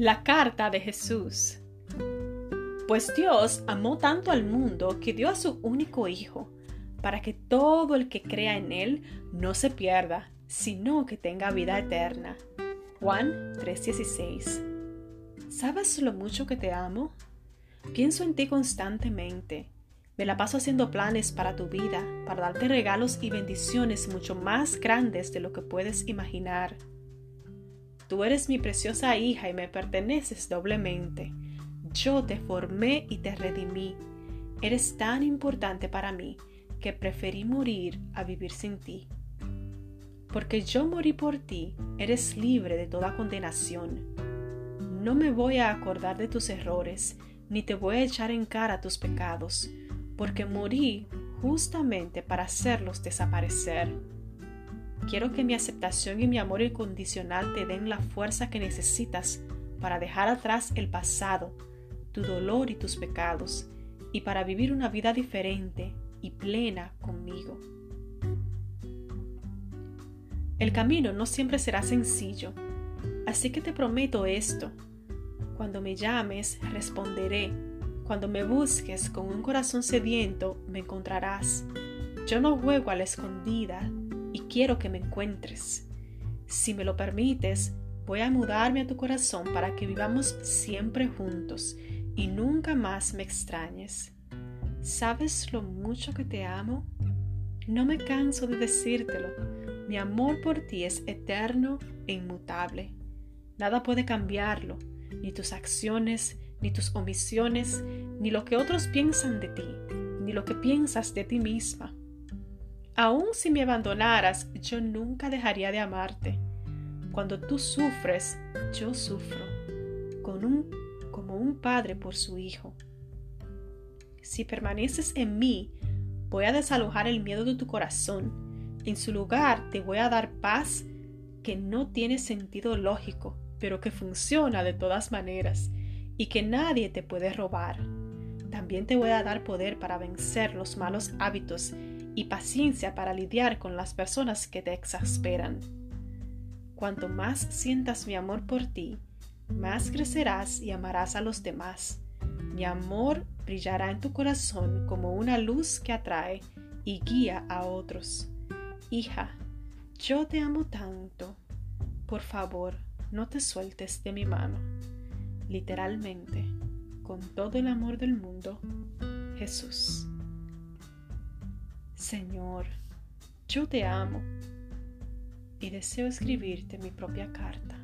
La carta de Jesús. Pues Dios amó tanto al mundo que dio a su único Hijo, para que todo el que crea en Él no se pierda, sino que tenga vida eterna. Juan 3:16. ¿Sabes lo mucho que te amo? Pienso en ti constantemente. Me la paso haciendo planes para tu vida, para darte regalos y bendiciones mucho más grandes de lo que puedes imaginar. Tú eres mi preciosa hija y me perteneces doblemente. Yo te formé y te redimí. Eres tan importante para mí que preferí morir a vivir sin ti. Porque yo morí por ti, eres libre de toda condenación. No me voy a acordar de tus errores, ni te voy a echar en cara tus pecados, porque morí justamente para hacerlos desaparecer. Quiero que mi aceptación y mi amor incondicional te den la fuerza que necesitas para dejar atrás el pasado, tu dolor y tus pecados, y para vivir una vida diferente y plena conmigo. El camino no siempre será sencillo, así que te prometo esto. Cuando me llames, responderé. Cuando me busques con un corazón sediento, me encontrarás. Yo no juego a la escondida, y quiero que me encuentres. Si me lo permites, voy a mudarme a tu corazón para que vivamos siempre juntos y nunca más me extrañes. ¿Sabes lo mucho que te amo? No me canso de decírtelo. Mi amor por ti es eterno e inmutable. Nada puede cambiarlo, ni tus acciones, ni tus omisiones, ni lo que otros piensan de ti, ni lo que piensas de ti misma. Aun si me abandonaras, yo nunca dejaría de amarte. Cuando tú sufres, yo sufro, con un, como un padre por su hijo. Si permaneces en mí, voy a desalojar el miedo de tu corazón. En su lugar te voy a dar paz que no tiene sentido lógico, pero que funciona de todas maneras y que nadie te puede robar. También te voy a dar poder para vencer los malos hábitos y paciencia para lidiar con las personas que te exasperan. Cuanto más sientas mi amor por ti, más crecerás y amarás a los demás. Mi amor brillará en tu corazón como una luz que atrae y guía a otros. Hija, yo te amo tanto. Por favor, no te sueltes de mi mano. Literalmente, con todo el amor del mundo, Jesús. Señor, yo te amo y deseo escribirte mi propia carta.